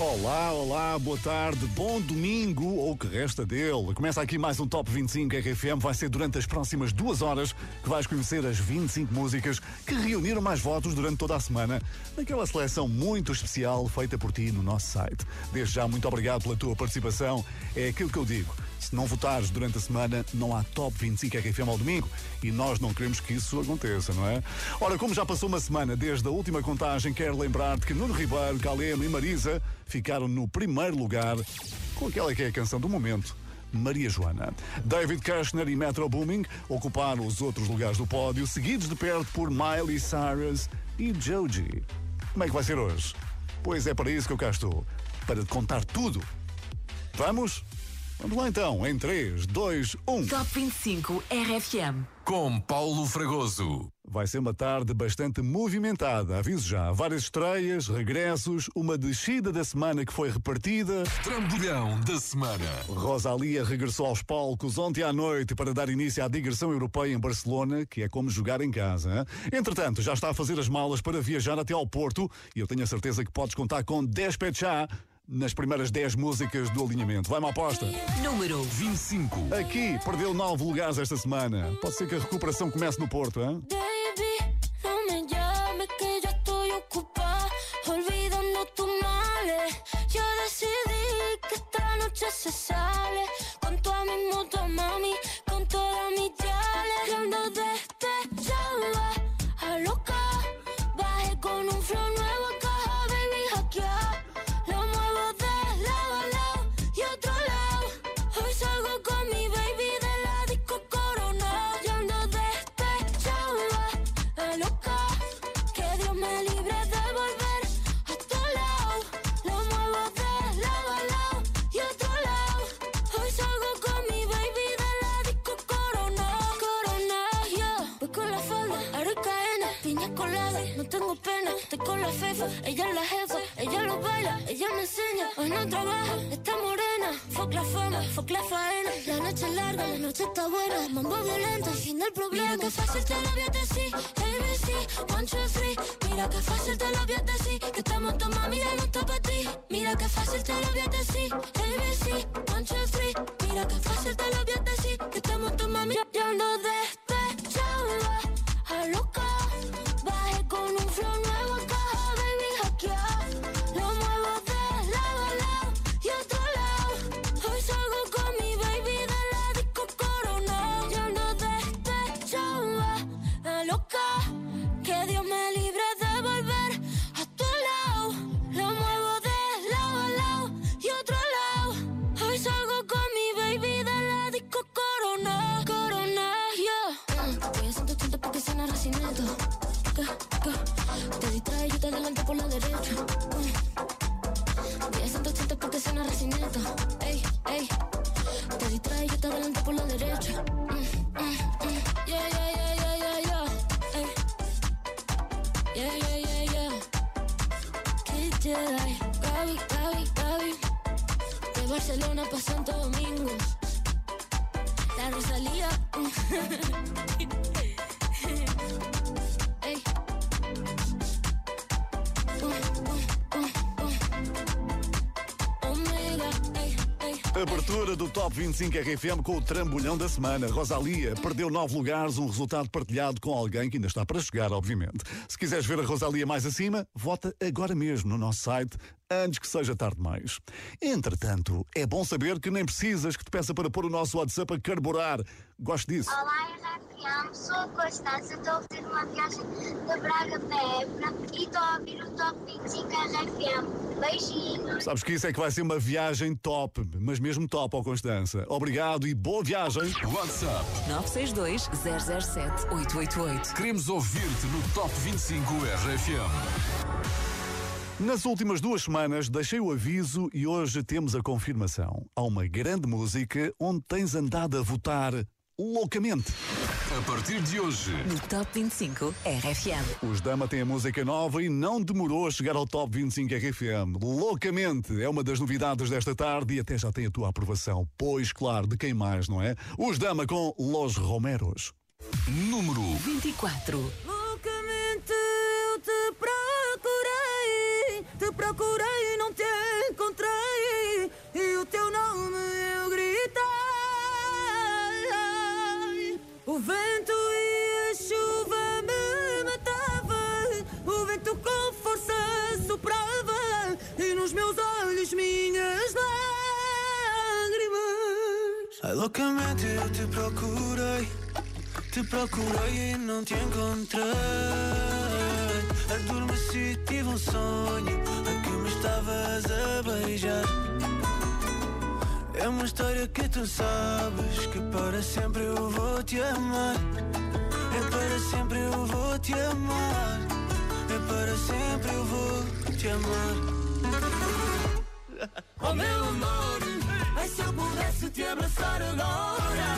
Olá, olá, boa tarde, bom domingo, ou o que resta dele. Começa aqui mais um Top 25 RFM. Vai ser durante as próximas duas horas que vais conhecer as 25 músicas que reuniram mais votos durante toda a semana, naquela seleção muito especial feita por ti no nosso site. Desde já, muito obrigado pela tua participação. É aquilo que eu digo. Se não votares durante a semana, não há Top 25 RFM ao domingo. E nós não queremos que isso aconteça, não é? Ora, como já passou uma semana desde a última contagem, quero lembrar-te que Nuno Ribeiro, Calema e Marisa ficaram no primeiro lugar com aquela que é a canção do momento. Maria Joana. David Kirshner e Metro Booming ocuparam os outros lugares do pódio, seguidos de perto por Miley Cyrus e Joji. Como é que vai ser hoje? Pois é para isso que eu cá estou. Para te contar tudo. Vamos? Vamos lá então, em um. 3, 2, 1. Top 25 RFM. Com Paulo Fragoso. Vai ser uma tarde bastante movimentada, aviso já. Várias estreias, regressos, uma descida da semana que foi repartida. Trambolhão da semana. Rosalia regressou aos palcos ontem à noite para dar início à digressão europeia em Barcelona, que é como jogar em casa. hein? Entretanto, já está a fazer as malas para viajar até ao Porto e eu tenho a certeza que podes contar com 10 já nas primeiras 10 músicas do alinhamento. Vai-me à aposta. Número 25. Aqui, perdeu 9 lugares esta semana. Pode ser que a recuperação comece no Porto, hein? Abertura do Top 25 RFM com o trambolhão da semana. Rosalia perdeu nove lugares, um resultado partilhado com alguém que ainda está para chegar, obviamente. Se quiseres ver a Rosalia mais acima, vota agora mesmo no nosso site, antes que seja tarde demais. Entretanto, é bom saber que nem precisas que te peça para pôr o nosso WhatsApp a carburar. Gosto disso. Olá, RFM, sou a Constância, estou a fazer uma viagem de Braga para Évora e estou a ouvir o Top 25 RFM. Beijinhos. Sabes que isso é que vai ser uma viagem top, mas mesmo top, ó Constança. Obrigado e boa viagem. WhatsApp. 962 007 888. Queremos ouvir-te no Top 25 RFM. Nas últimas duas semanas deixei o aviso e hoje temos a confirmação. Há uma grande música onde tens andado a votar loucamente. A partir de hoje, No Top 25 RFM. Os Dama têm a música nova e não demorou a chegar ao Top 25 RFM. Loucamente é uma das novidades desta tarde e até já tem a tua aprovação. Pois, claro, de quem mais, não é? Os Dama com Los Romeros. número 24. Vento e a chuva me matavam. O vento com força soprava. E nos meus olhos minhas lágrimas. Ai, loucamente eu te procurei, te procurei e não te encontrei. Adormeci, tive um sonho a que me estavas a beijar. É uma história que tu sabes que para sempre eu vou te amar. É para sempre eu vou te amar. É para sempre eu vou te amar. Oh meu amor, ai se eu pudesse te abraçar agora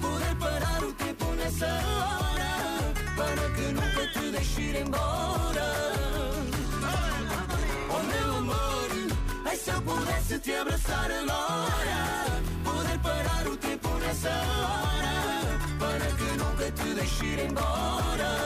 Poder parar o tempo nessa hora Para que nunca te deixe ir embora ai se eu pudesse te abraçar agora Poder parar o tempo nessa hora Para que nunca te deixe ir embora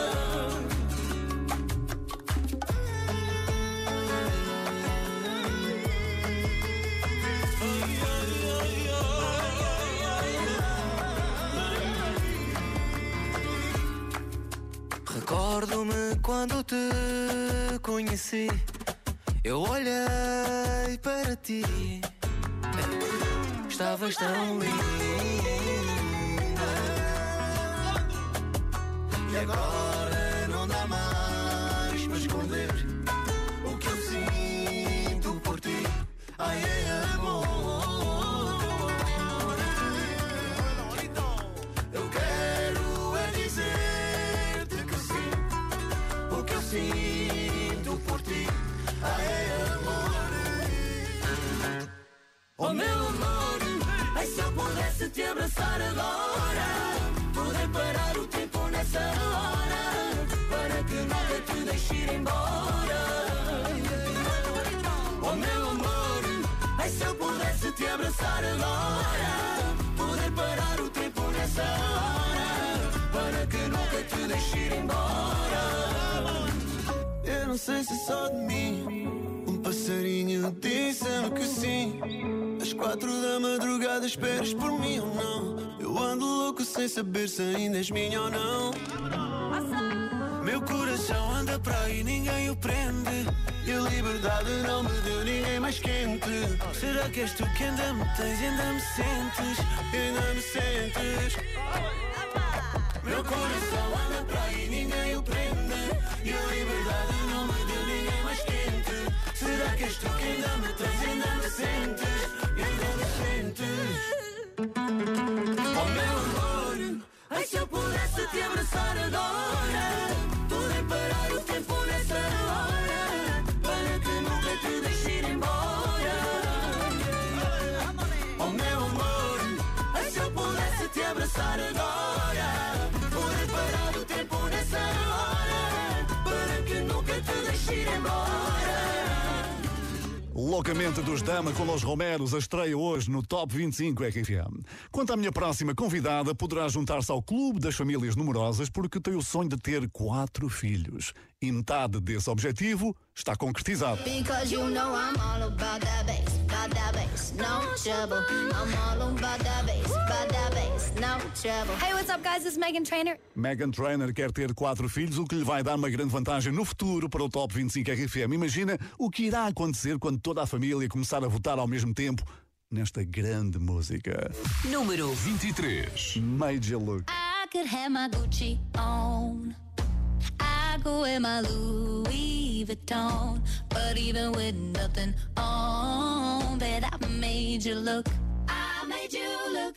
Recordo-me quando te conheci. Eu olhei para ti. Estavas tão linda. Esperas por mim ou não? Eu ando louco sem saber se ainda és minha ou não. Meu coração anda para aí, ninguém o prende. E a liberdade não me deu ninguém mais quente. Será que és tu que ainda me tens, ainda me sentes, ainda me sentes? Meu coração anda para aí, ninguém o prende. E a liberdade não me deu ninguém mais quente. Abraçar agora parar o tempo nessa hora Para que nunca te deixe ir embora Loucamente dos Dama com Los Romeros, a estreia hoje no Top 25 RFM. Quanto à minha próxima convidada, poderá juntar-se ao Clube das Famílias Numerosas porque tem o sonho de ter quatro filhos. E metade desse objetivo está concretizado. Because you know I'm all about that bass, about that bass, no trouble. I'm all about that bass, about that. Hey, what's up, guys? It's Megan Trainer. Megan Trainer quer ter quatro filhos, o que lhe vai dar uma grande vantagem no futuro para o Top 25 RFM. Imagina o que irá acontecer quando toda a família começar a votar ao mesmo tempo nesta grande música. Número 23. Major Look. I could have my Gucci on. I could wear my Louis Vuitton. But even with nothing on, bet I made you look. I made you look.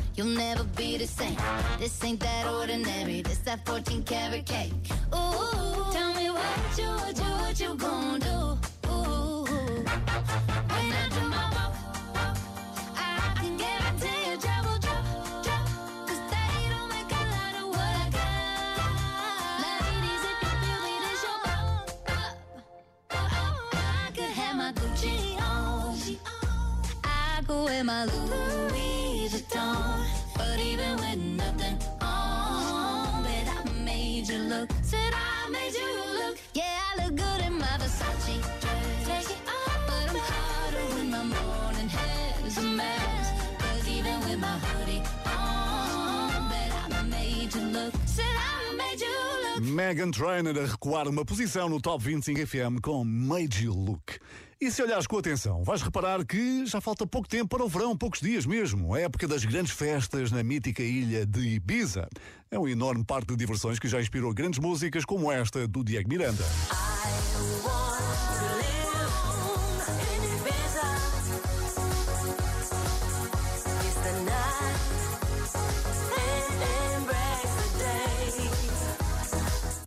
you'll never be the same. This ain't that ordinary. This that 14 karat cake. Ooh, tell me what you, what you, what you gonna do? Ooh, when I do my walk, I can guarantee you they don't make a lot of what I got. If you feel pop. I could have my Gucci on. I my Louis Megan Trainor a recuar uma posição no Top 25 FM com You Look. E se olhares com atenção, vais reparar que já falta pouco tempo para o verão, poucos dias mesmo. A época das grandes festas na mítica ilha de Ibiza. É um enorme parque de diversões que já inspirou grandes músicas como esta do Diego Miranda.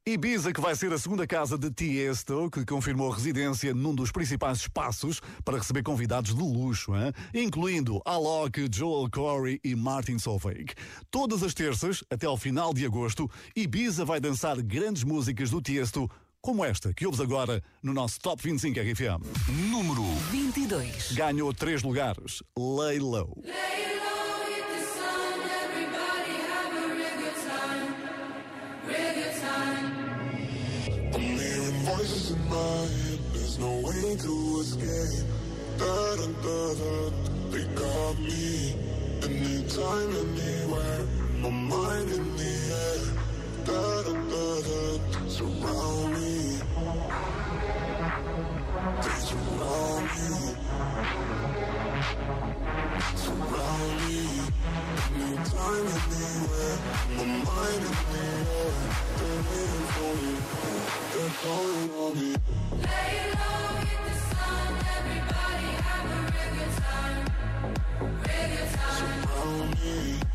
Ibiza, que vai ser a segunda casa de Tiesto, que confirmou residência num dos principais espaços para receber convidados de luxo, hein? incluindo Alok, Joel Corey e Martin Solveig. Todas as terças, até ao final de agosto, Ibiza vai dançar grandes músicas do Tiesto, como esta que ouves agora no nosso Top 25 RFM. Número 22. Ganhou três lugares. Lay Low. No to escape. Da da da. They got me. Anytime, anywhere. My mind in the air. Da da da da. Surround me. They surround me. Surround me. Anytime, anywhere. My mind in the air. They're waiting for me. They're calling on me. Surround me.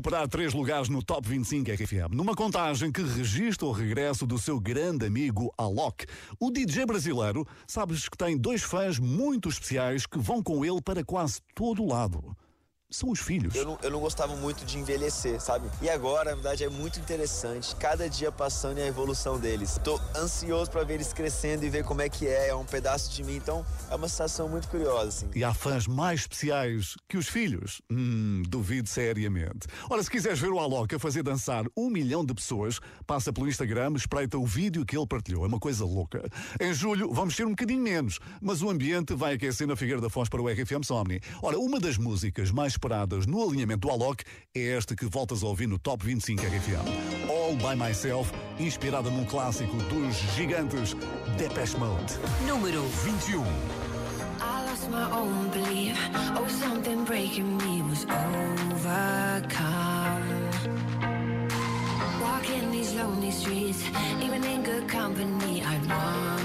recuperar três lugares no Top 25 RFM, numa contagem que registra o regresso do seu grande amigo Alok. O DJ brasileiro, sabes que tem dois fãs muito especiais que vão com ele para quase todo o lado são os filhos. Eu não, eu não gostava muito de envelhecer, sabe? E agora, na verdade, é muito interessante. Cada dia passando e a evolução deles. Tô ansioso para ver eles crescendo e ver como é que é. É um pedaço de mim. Então, é uma sensação muito curiosa, assim. E há fãs mais especiais que os filhos? Hum, duvido seriamente. Ora, se quiseres ver o Alok a fazer dançar um milhão de pessoas, passa pelo Instagram, espreita o vídeo que ele partilhou. É uma coisa louca. Em julho vamos ter um bocadinho menos, mas o ambiente vai aquecer na Figueira da Foz para o RFM Somni. Ora, uma das músicas mais esperadas no alinhamento do Alok é esta que voltas a ouvir no Top 25 RFM. All By Myself, inspirada num clássico dos gigantes Depeche Mode. Número 21. I lost my own belief. Oh, something breaking me was overcome. Walking these lonely streets, even in good company, I want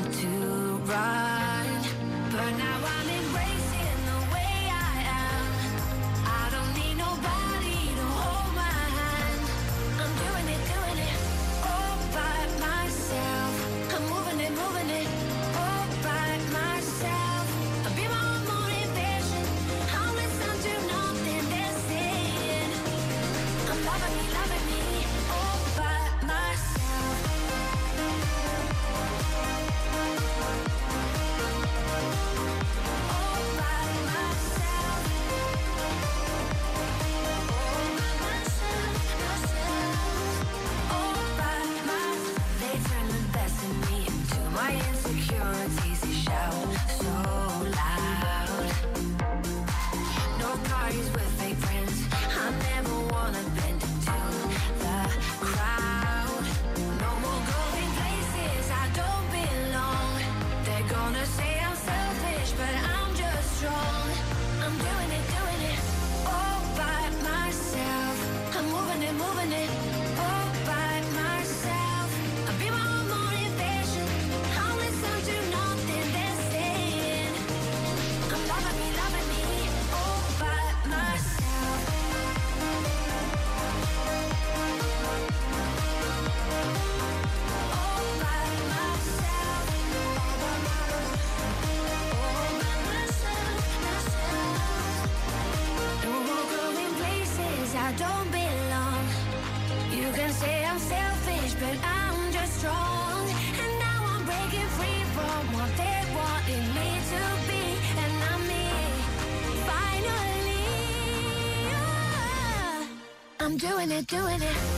it, doing it.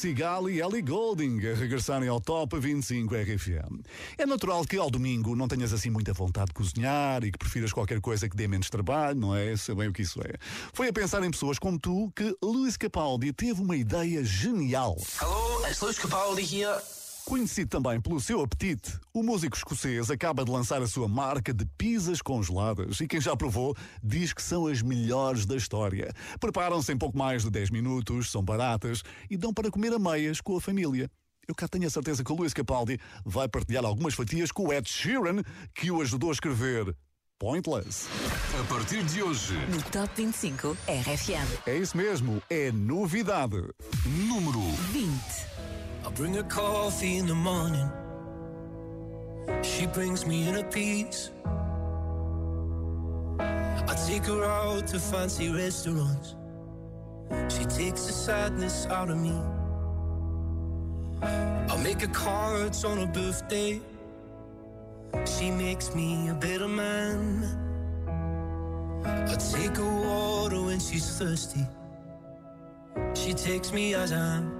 Sigal e Ellie Golding a regressarem ao Top 25 RFM. É natural que ao domingo não tenhas assim muita vontade de cozinhar e que prefiras qualquer coisa que dê menos trabalho, não é? Sei bem o que isso é. Foi a pensar em pessoas como tu que Luís Capaldi teve uma ideia genial. Hello, it's Lewis Capaldi here. Conhecido também pelo seu apetite, o músico escocês acaba de lançar a sua marca de pizzas congeladas e quem já provou diz que são as melhores da história. Preparam-se em pouco mais de 10 minutos, são baratas e dão para comer a meias com a família. Eu cá tenho a certeza que o Luís Capaldi vai partilhar algumas fatias com o Ed Sheeran, que o ajudou a escrever Pointless. A partir de hoje, no Top 25 RFM. É isso mesmo, é novidade. número 20. I bring her coffee in the morning. She brings me inner peace. I take her out to fancy restaurants. She takes the sadness out of me. I make her cards on her birthday. She makes me a better man. I take her water when she's thirsty. She takes me as I am.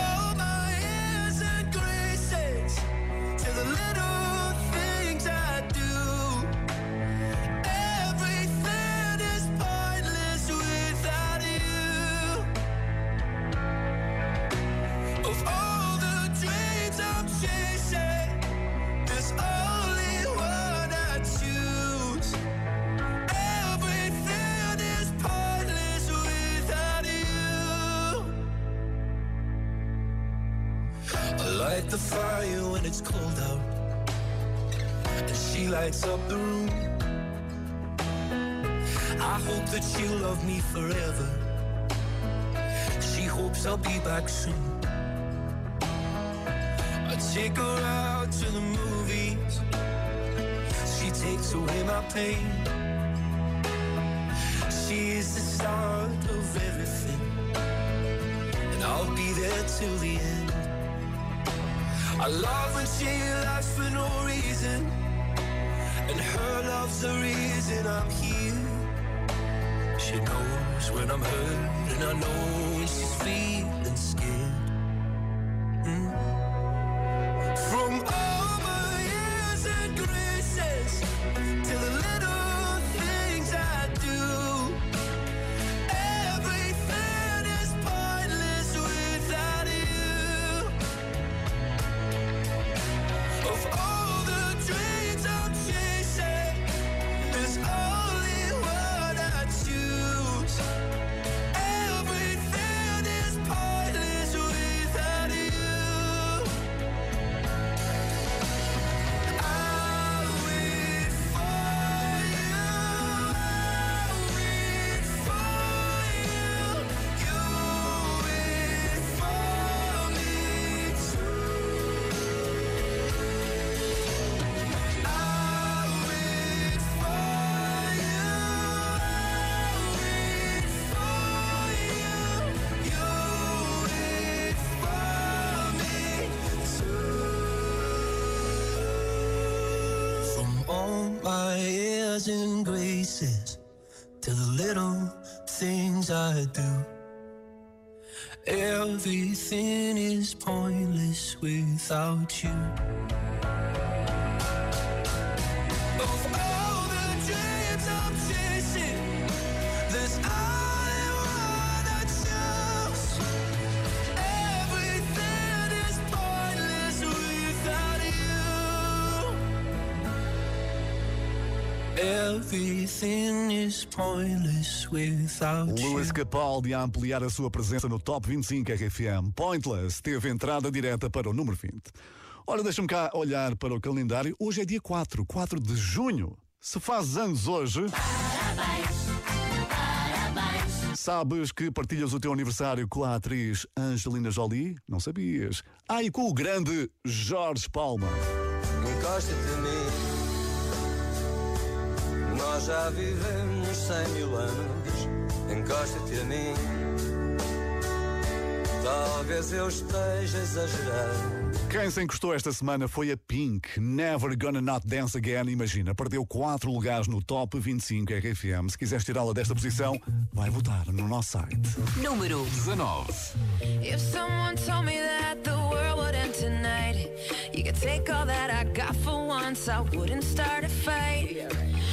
lights up the room. I hope that she'll love me forever. She hopes I'll be back soon. I take her out to the movies. She takes away my pain. She is the start of everything, and I'll be there till the end. I love when she laughs for no reason, and her love's the reason I'm here. She knows when I'm hurt, and I know when she's feeling Everything is pointless without you. Luís Capaldi a ampliar a sua presença no Top 25 RFM. Pointless teve entrada direta para o número 20. Ora, deixa-me cá olhar para o calendário. Hoje é dia 4, 4 de junho. Se faz anos hoje. Sabes que partilhas o teu aniversário com a atriz Angelina Jolie? Não sabias? Ah, e com o grande Jorge Palma. Encosta-te a mim. Nós já vivemos cem mil anos. Encosta-te a mim. Talvez eu esteja exagerando. Quem se encostou esta semana foi a Pink, Never Gonna Not Dance Again. Imagina, perdeu 4 lugares no Top 25 RFM. Se quiseres tirá-la desta posição, vai votar no nosso site. Número 19. If someone told me that the world would end tonight, you could take all that I got for once, I wouldn't start a fight.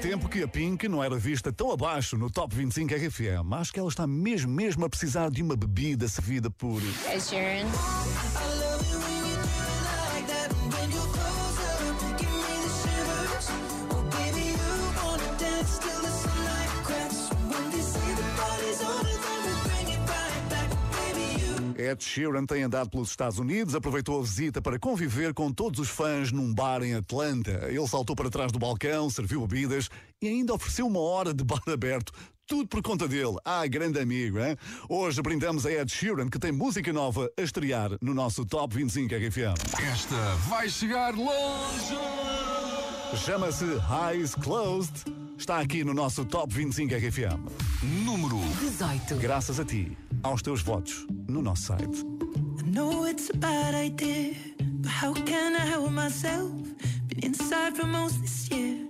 Tempo que a Pink não era vista tão abaixo no Top 25 RFM. Acho que ela está mesmo, mesmo a precisar de uma bebida servida por. Ed Sheeran tem andado pelos Estados Unidos, aproveitou a visita para conviver com todos os fãs num bar em Atlanta. Ele saltou para trás do balcão, serviu bebidas e ainda ofereceu uma hora de bar aberto. Tudo por conta dele. Ah, grande amigo, hein? Hoje brindamos a Ed Sheeran, que tem música nova a estrear no nosso Top 25 RFM. Esta vai chegar longe. Chama-se Eyes Closed. Está aqui no nosso Top 25 RFM. Número 18. Graças a ti, aos teus votos no nosso site. I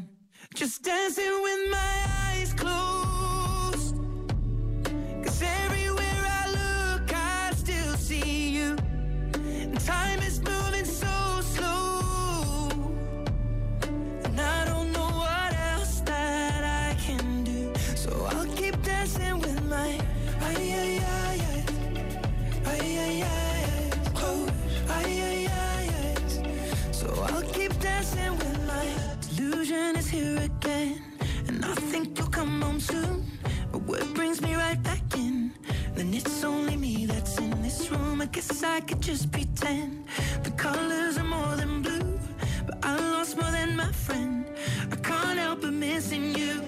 just dancing with my eyes closed. Cause everywhere I look, I still see you. And time is moving so slow. And I don't know what else that I can do. So I'll keep dancing with my ay ay ay ay ay ay ay close ay ay. So I'll keep dancing with my delusion is here again, and I think you'll come home soon. But what brings me right back in? Then it's only me that's in this room. I guess I could just pretend the colors are more than blue, but I lost more than my friend. I can't help but missing you.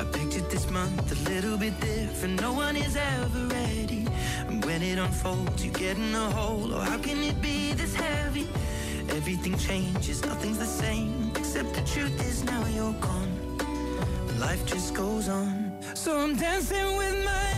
I pictured this month a little bit different. No one is ever ready. And when it unfolds, you get in a hole. Oh, how can it be this heavy? Everything changes, nothing's the same. Except the truth is now you're gone. Life just goes on. So I'm dancing with my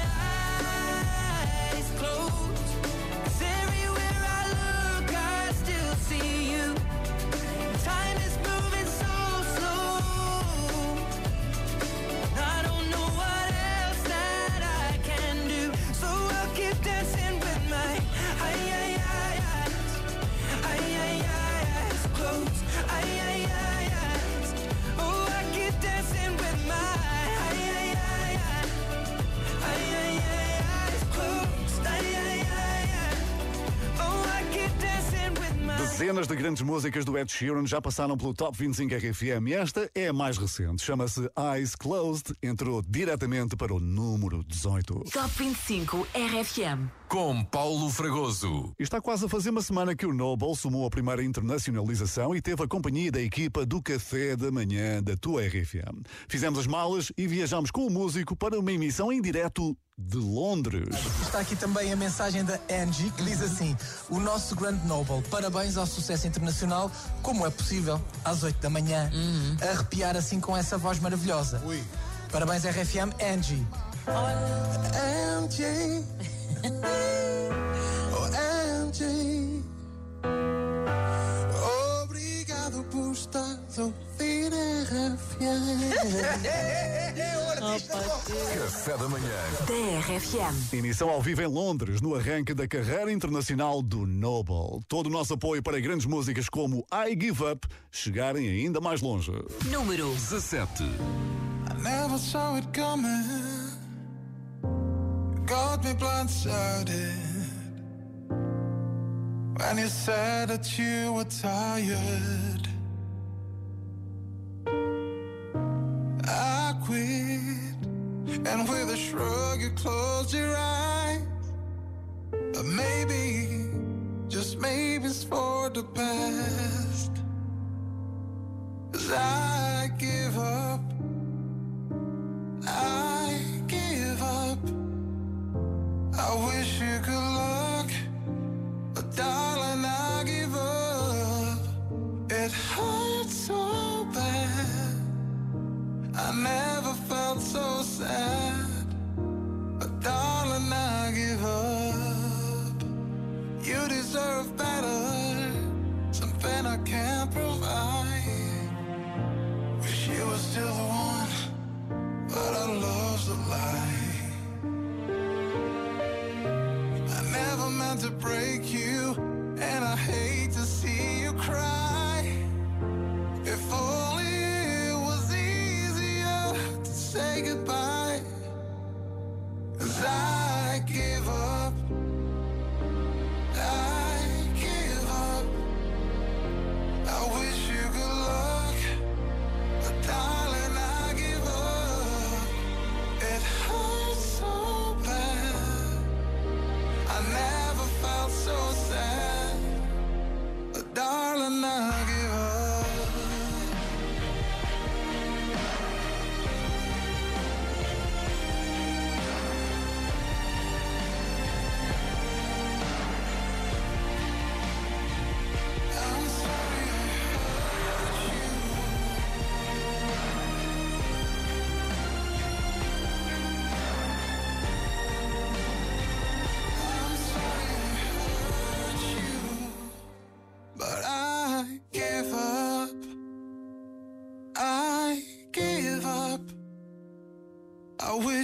Dezenas de grandes músicas do Ed Sheeran já passaram pelo Top 25 RFM e esta é a mais recente. Chama-se Eyes Closed, entrou diretamente para o número 18. Top 25 RFM. Com Paulo Fragoso. Está quase a fazer uma semana que o Noble sumou a primeira internacionalização e teve a companhia da equipa do Café da Manhã da tua RFM. Fizemos as malas e viajamos com o músico para uma emissão em direto de Londres. Está aqui também a mensagem da Angie que diz assim: O nosso grande Noble, parabéns ao sucesso internacional. Como é possível, às 8 da manhã, arrepiar assim com essa voz maravilhosa? Parabéns, RFM, Angie. Angie. Oh, Angie. Obrigado por estar a ouvir Café da manhã. Da RFM. Emissão ao vivo em Londres, no arranque da carreira internacional do Noble. Todo o nosso apoio para grandes músicas como I Give Up chegarem ainda mais longe. Número 17. I never saw it coming. Got me blindsided. When you said that you were tired, I quit. And with a shrug, you closed your eyes. But maybe, just maybe it's for the best. 'Cause I give up. I give up. I wish you good luck, but darling, I give up. It hurts so bad. I never felt so sad,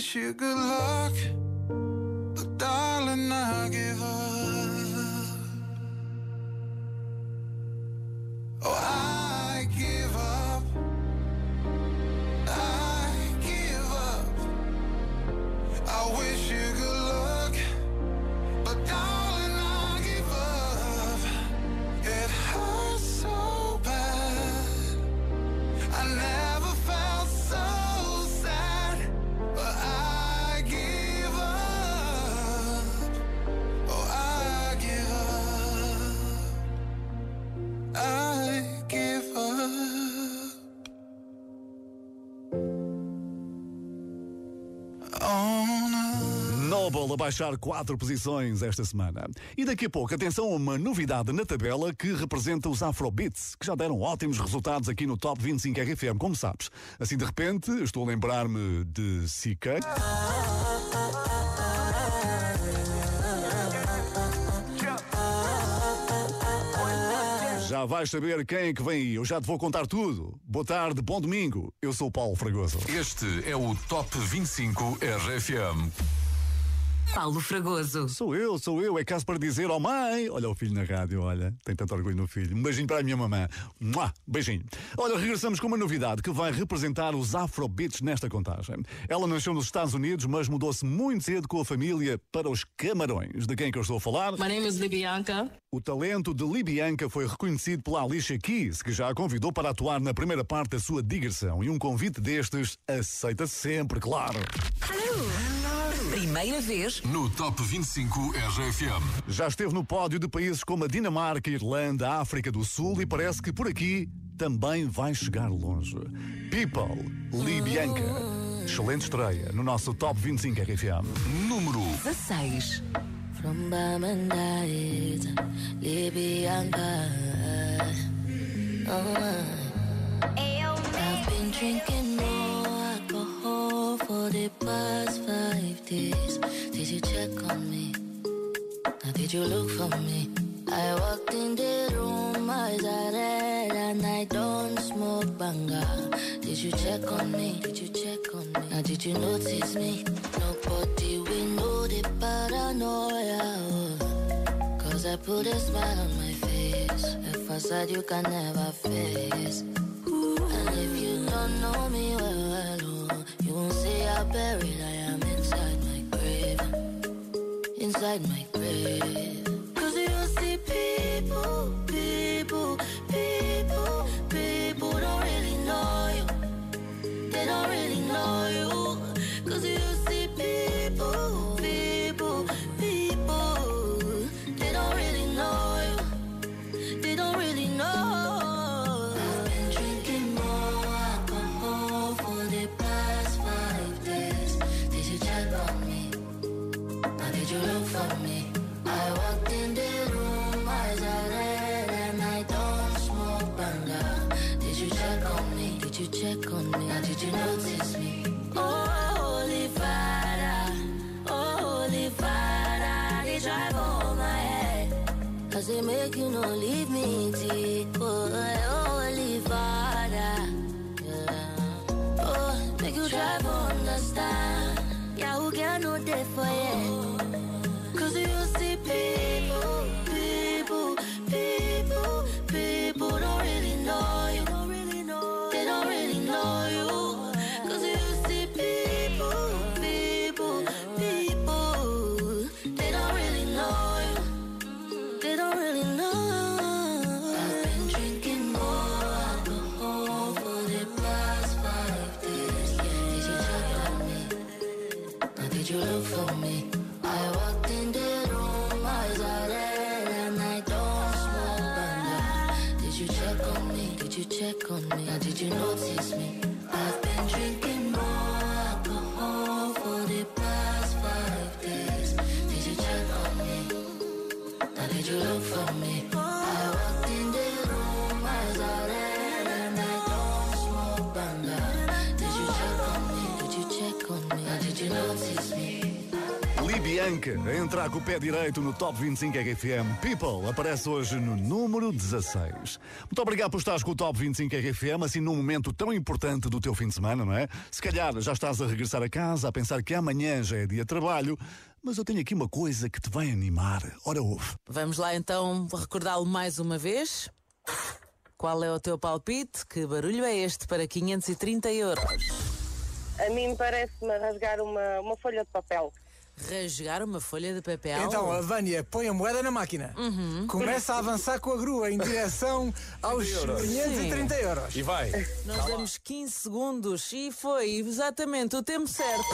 wish you good luck, but darling, I give up. Noble a baixar quatro posições esta semana. E daqui a pouco, atenção a uma novidade na tabela que representa os Afrobeats, que já deram ótimos resultados aqui no Top 25 RFM, como sabes. Assim, de repente, estou a lembrar-me de CK. Já vais saber quem é que vem aí. Eu já te vou contar tudo. Boa tarde, bom domingo. Eu sou Paulo Fragoso. Este é o Top 25 RFM. Paulo Fragoso. Sou eu, sou eu. É caso para dizer, oh mãe, olha o filho na rádio, olha, tem tanto orgulho no filho. Um beijinho para a minha mamã. Mua, beijinho. Olha, regressamos com uma novidade que vai representar os Afrobeats nesta contagem. Ela nasceu nos Estados Unidos, mas mudou-se muito cedo com a família para os Camarões. De quem que eu estou a falar? My name is Libianca. O talento de Libianca foi reconhecido pela Alicia Keys, que já a convidou para atuar na primeira parte da sua digressão. E um convite destes aceita sempre, claro. Primeira vez No Top 25 RFM. Já esteve no pódio de países como a Dinamarca, Irlanda, África do Sul e parece que por aqui também vai chegar longe. People, Libianca. Excelente estreia no nosso Top 25 RFM. Número 16. From Bamandait, Libyanka. I've been drinking more for the past five days. Did you check on me? Now did you look for me? I walked in the room, eyes are red, and I don't smoke banga. Did you check on me? Did you check on me? Now did you notice me? Nobody will know the paranoia. Cause I put a smile on my face. A facade you can never face. If you don't know me well, well, you won't see how buried I am inside my grave. Inside my grave. No deep. Oh, holy father, yeah. Oh, make you drive understand. Yeah, who can no day for you? Libianca a entrar com o pé direito no Top 25 RFM. People aparece hoje no número 16. Muito obrigado por estares com o Top 25 RFM, assim num momento tão importante do teu fim de semana, não é? Se calhar já estás a regressar a casa, a pensar que amanhã já é dia de trabalho, mas eu tenho aqui uma coisa que te vai animar. Ora, ouve. Vamos lá então recordá-lo mais uma vez. Qual é o teu palpite? Que barulho é este para 530 euros? A mim parece-me rasgar uma, uma folha de papel. Rasgar uma folha de papel? Então, a Vânia põe a moeda na máquina. Começa a avançar com a grua em direção aos 530 euros. E vai. Nós damos 15 segundos e foi exatamente o tempo certo.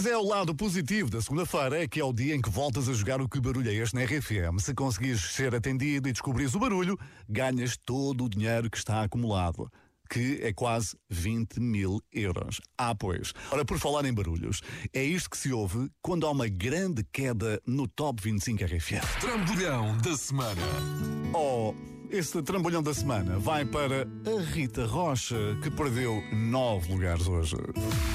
Pois é, o lado positivo da segunda-feira é que é o dia em que voltas a jogar o que barulho é este na RFM. Se conseguires ser atendido e descobrires o barulho, ganhas todo o dinheiro que está acumulado. Que é quase 20 mil euros. Ah, pois. Ora, por falar em barulhos, é isto que se ouve quando há uma grande queda no Top 25 RFM. Trambolhão da semana. Oh, este trambolhão da semana vai para a Rita Rocha, que perdeu nove lugares hoje.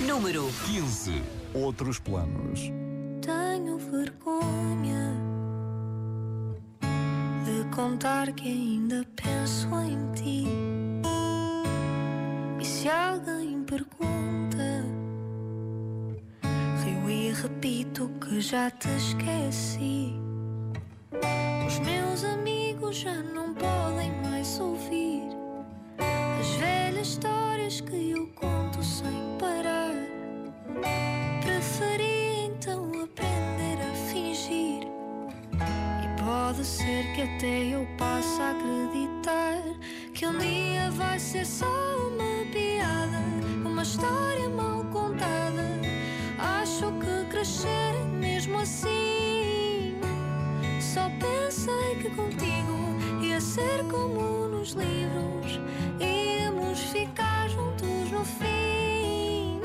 Número 15. Outros planos. Tenho vergonha de contar que ainda penso em ti. E se alguém pergunta, rio e repito que já te esqueci. Os meus amigos já não podem mais ouvir as velhas histórias que eu conto sem parar. Pode ser que até eu passe a acreditar que um dia vai ser só uma piada, uma história mal contada. Acho que crescer mesmo assim. Só pensei que contigo ia ser como nos livros, íamos ficar juntos no fim.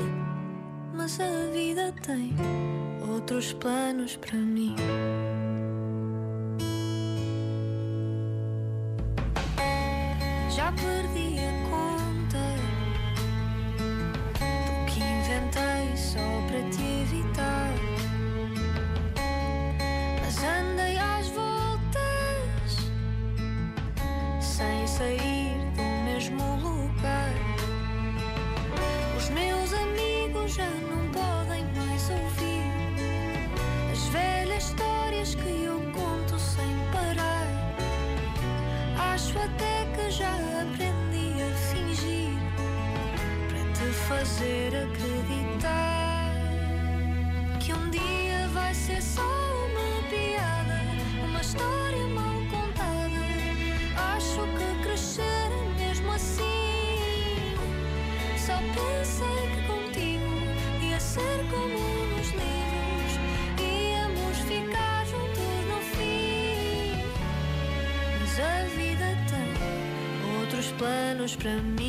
Mas a vida tem outros planos para mim. Para mim.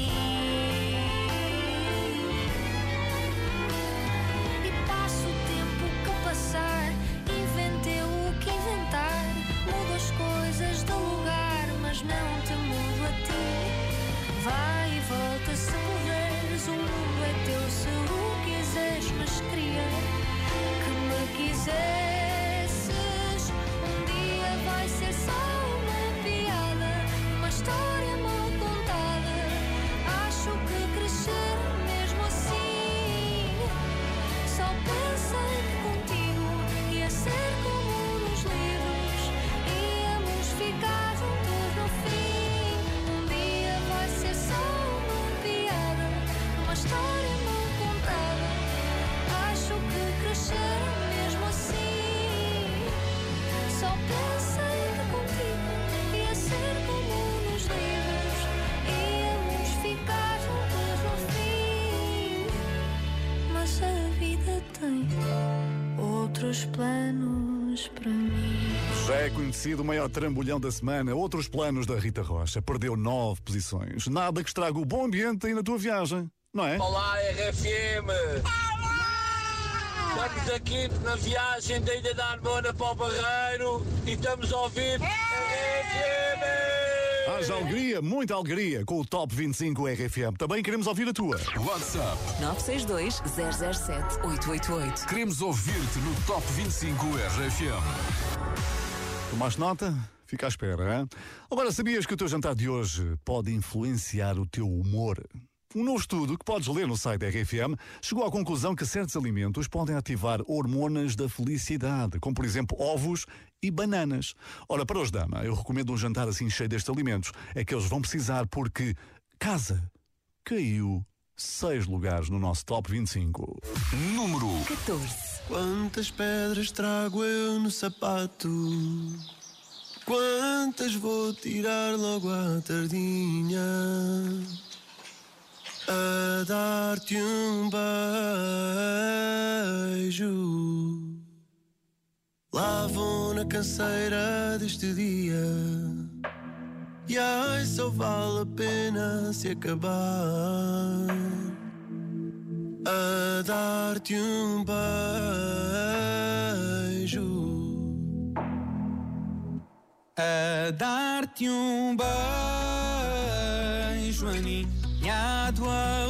É conhecido o maior trambolhão da semana. Outros planos da Rita Rocha. Perdeu nove posições. Nada que estrague o bom ambiente aí na tua viagem, não é? Olá, RFM! Estamos aqui na viagem da Ilha da Arbona para o Barreiro e estamos a ouvir RFM! Haja alegria, muita alegria com o Top 25 RFM. Também queremos ouvir a tua. WhatsApp 962 007 888. Queremos ouvir-te no Top 25 RFM. Tomaste nota? Fica à espera, hein? Agora, sabias que o teu jantar de hoje pode influenciar o teu humor? Um novo estudo que podes ler no site da RFM chegou à conclusão que certos alimentos podem ativar hormonas da felicidade, como por exemplo ovos e bananas. Ora, para os dama, eu recomendo um jantar assim cheio destes alimentos. É que eles vão precisar porque casa caiu seis lugares no nosso top 25. Número 14. Quantas pedras trago eu no sapato? Quantas vou tirar logo à tardinha? a dar-te um beijo. Lá vou na canseira deste dia. E ai, só vale a pena se acabar. A dar-te um beijo. A dar-te um beijo aninhado ao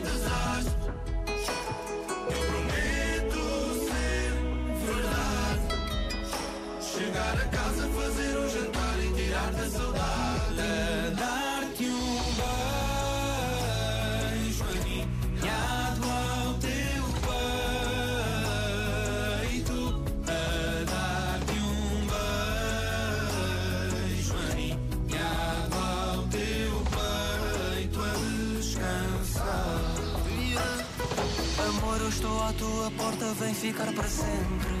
tirar-te a saudade. Dar-te um beijo aninhado ao teu peito. A dar-te um beijo aninhado ao teu peito a descansar. Amor, eu estou à tua porta, vem ficar para sempre.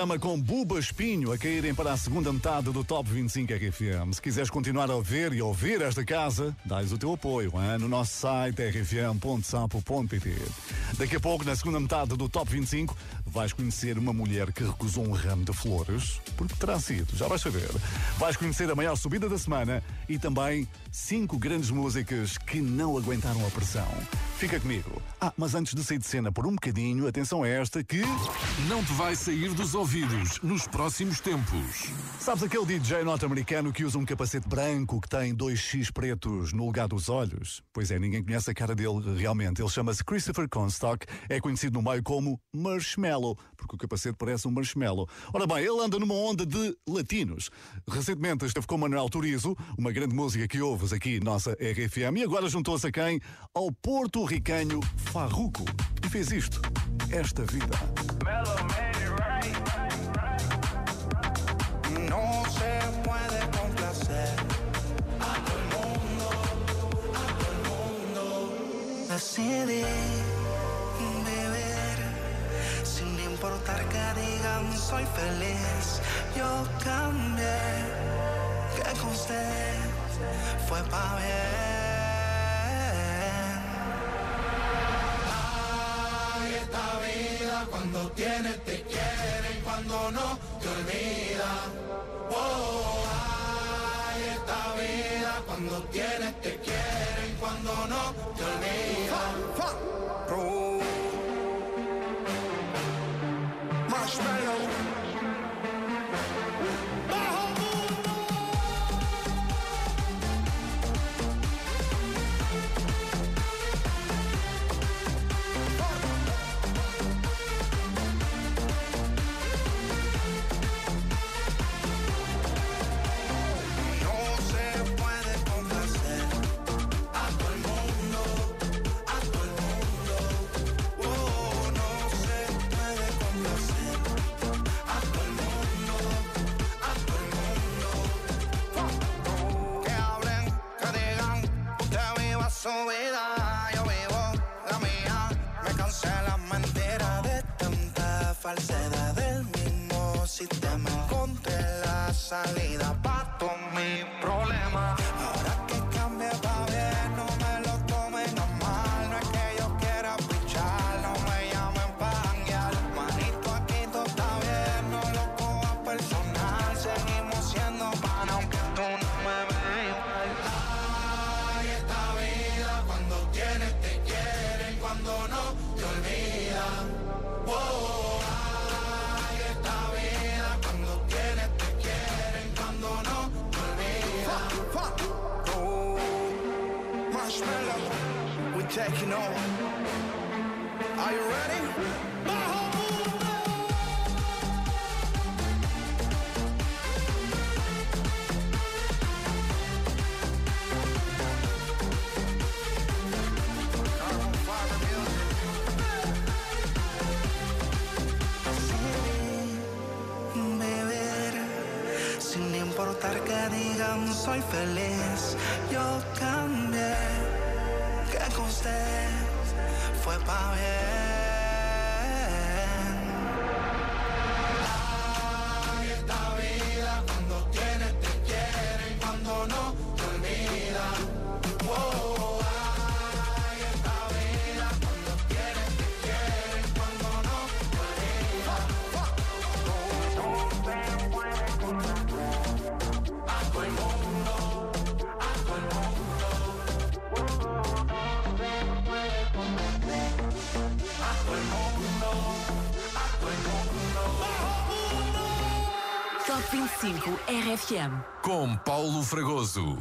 Dama com Buba Espinho a caírem para a segunda metade do Top 25 RFM. Se quiseres continuar a ver e ouvir esta casa, dá-lhes o teu apoio hein? no nosso site rfm.sapo.pt. Daqui a pouco, na segunda metade do Top 25, vais conhecer uma mulher que recusou um ramo de flores, porque terá sido, já vais saber. Vais conhecer a maior subida da semana e também cinco grandes músicas que não aguentaram a pressão. Fica comigo. Ah, mas antes de sair de cena por um bocadinho, atenção a esta que. Não te vai sair dos ouvidos nos próximos tempos. Sabes aquele DJ norte-americano que usa um capacete branco que tem dois X pretos no lugar dos olhos? Pois é, ninguém conhece a cara dele realmente. Ele chama-se Christopher Constock, é conhecido no meio como Marshmallow, porque o capacete parece um marshmallow. Ora bem, ele anda numa onda de latinos. Recentemente esteve com Manuel Turizo, uma grande música que ouves aqui, nossa RFM, e agora juntou-se a quem? Ao porto-ricanho Farruco. E fez isto, esta vida. No se puede complacer a todo el mundo, a todo el mundo. Importar que digan soy feliz. Yo cambié, que con usted fue pa' bien. Ay, esta vida cuando tienes te quiere y cuando no te olvida. Oh, ay, esta vida cuando tienes te quiere y cuando no te olvida. Marshmallow. Are you ready? Sin importar que digan soy feliz. Top 25 RFM com Paulo Fragoso.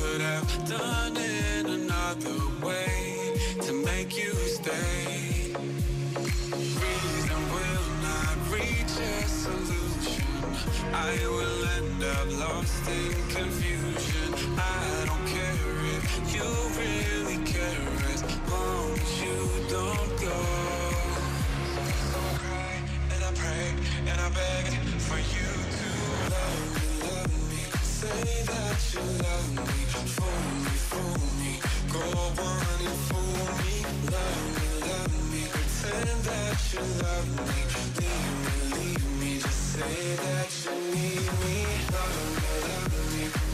could have done in another way to make you stay. Reason will not reach a solution. I will end up lost in confusion. I don't care if you really care as long as you don't go. So I cry and I pray and I beg for you. say that you need me, love me, love me.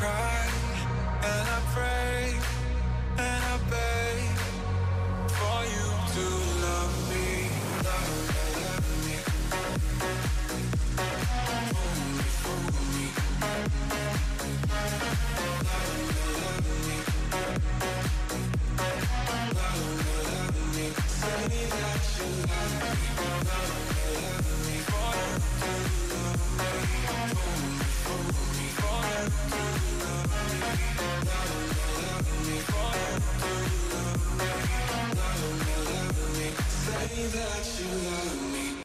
cry and I pray and I beg for you to love me. Love me, love me. Me, me. Love me, love me. Love me, love me. Say that you love me, love me, love me. For you that you love me.